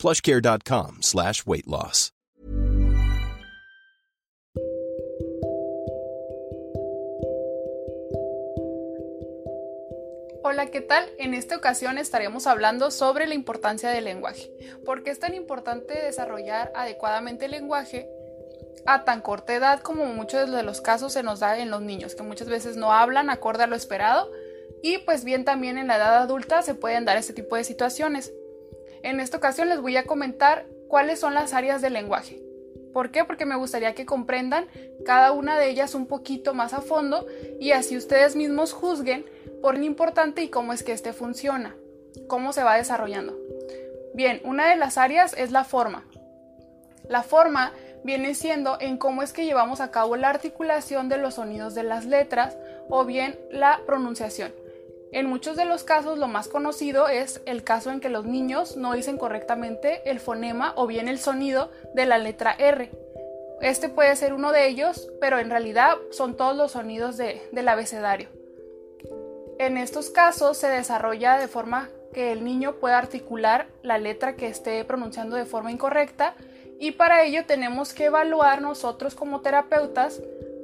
plushcare.com slash weight loss. Hola, ¿qué tal? En esta ocasión estaremos hablando sobre la importancia del lenguaje. ¿Por qué es tan importante desarrollar adecuadamente el lenguaje a tan corta edad como muchos de los casos se nos da en los niños, que muchas veces no hablan acorde a lo esperado? Y pues bien también en la edad adulta se pueden dar este tipo de situaciones. En esta ocasión les voy a comentar cuáles son las áreas del lenguaje. ¿Por qué? Porque me gustaría que comprendan cada una de ellas un poquito más a fondo y así ustedes mismos juzguen por lo importante y cómo es que este funciona, cómo se va desarrollando. Bien, una de las áreas es la forma. La forma viene siendo en cómo es que llevamos a cabo la articulación de los sonidos de las letras o bien la pronunciación. En muchos de los casos lo más conocido es el caso en que los niños no dicen correctamente el fonema o bien el sonido de la letra R. Este puede ser uno de ellos, pero en realidad son todos los sonidos del abecedario. En estos casos se desarrolla de forma que el niño pueda articular la letra que esté pronunciando de forma incorrecta y para ello tenemos que evaluar nosotros como terapeutas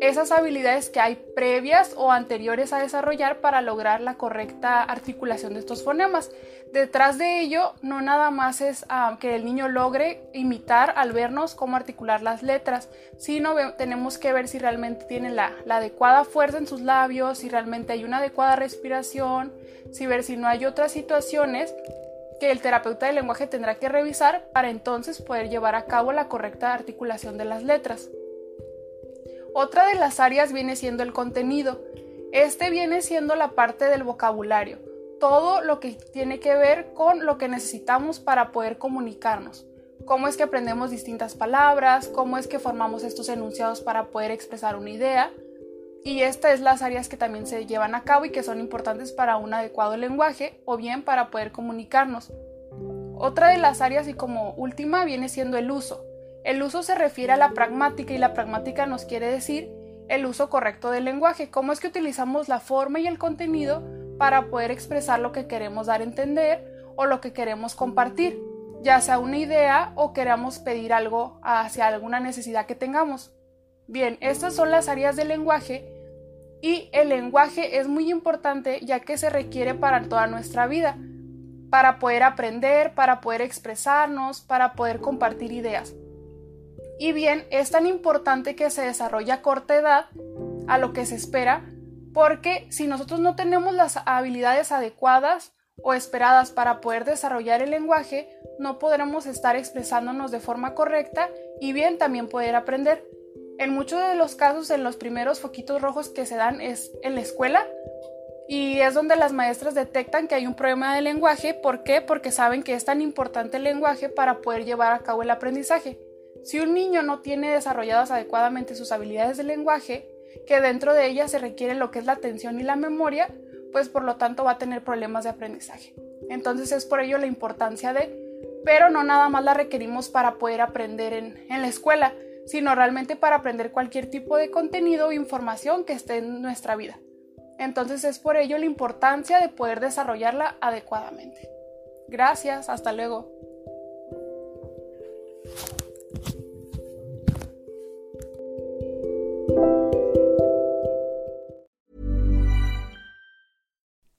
esas habilidades que hay previas o anteriores a desarrollar para lograr la correcta articulación de estos fonemas. Detrás de ello, no nada más es ah, que el niño logre imitar al vernos cómo articular las letras, sino tenemos que ver si realmente tiene la, la, adecuada fuerza en sus labios, si realmente hay una adecuada respiración, si ver si no hay otras situaciones que el terapeuta del lenguaje tendrá que revisar para entonces poder llevar a cabo la correcta articulación de las letras. Otra de las áreas viene siendo el contenido. Este viene siendo la parte del vocabulario, todo lo que tiene que ver con lo que necesitamos para poder comunicarnos. Cómo es que aprendemos distintas palabras, cómo es que formamos estos enunciados para poder expresar una idea. Y estas es las áreas que también se llevan a cabo y que son importantes para un adecuado lenguaje o bien para poder comunicarnos. Otra de las áreas y como última viene siendo el uso. El uso se refiere a la pragmática y la pragmática nos quiere decir el uso correcto del lenguaje, cómo es que utilizamos la forma y el contenido para poder expresar lo que queremos dar a entender o lo que queremos compartir, ya sea una idea o queramos pedir algo hacia alguna necesidad que tengamos. Bien, estas son las áreas del lenguaje y el lenguaje es muy importante ya que se requiere para toda nuestra vida, para poder aprender, para poder expresarnos, para poder compartir ideas. Y bien, es tan importante que se desarrolle a corta edad a lo que se espera, porque si nosotros no tenemos las habilidades adecuadas o esperadas para poder desarrollar el lenguaje, no podremos estar expresándonos de forma correcta y bien también poder aprender. En muchos de los casos, en los primeros foquitos rojos que se dan es en la escuela y es donde las maestras detectan que hay un problema de lenguaje. ¿Por qué? Porque saben que es tan importante el lenguaje para poder llevar a cabo el aprendizaje. Si un niño no tiene desarrolladas adecuadamente sus habilidades de lenguaje, que dentro de ellas se requiere lo que es la atención y la memoria, pues por lo tanto va a tener problemas de aprendizaje. Entonces es por ello la importancia de, pero no nada más la requerimos para poder aprender en, en la escuela, sino realmente para aprender cualquier tipo de contenido o información que esté en nuestra vida. Entonces es por ello la importancia de poder desarrollarla adecuadamente. Gracias, hasta luego.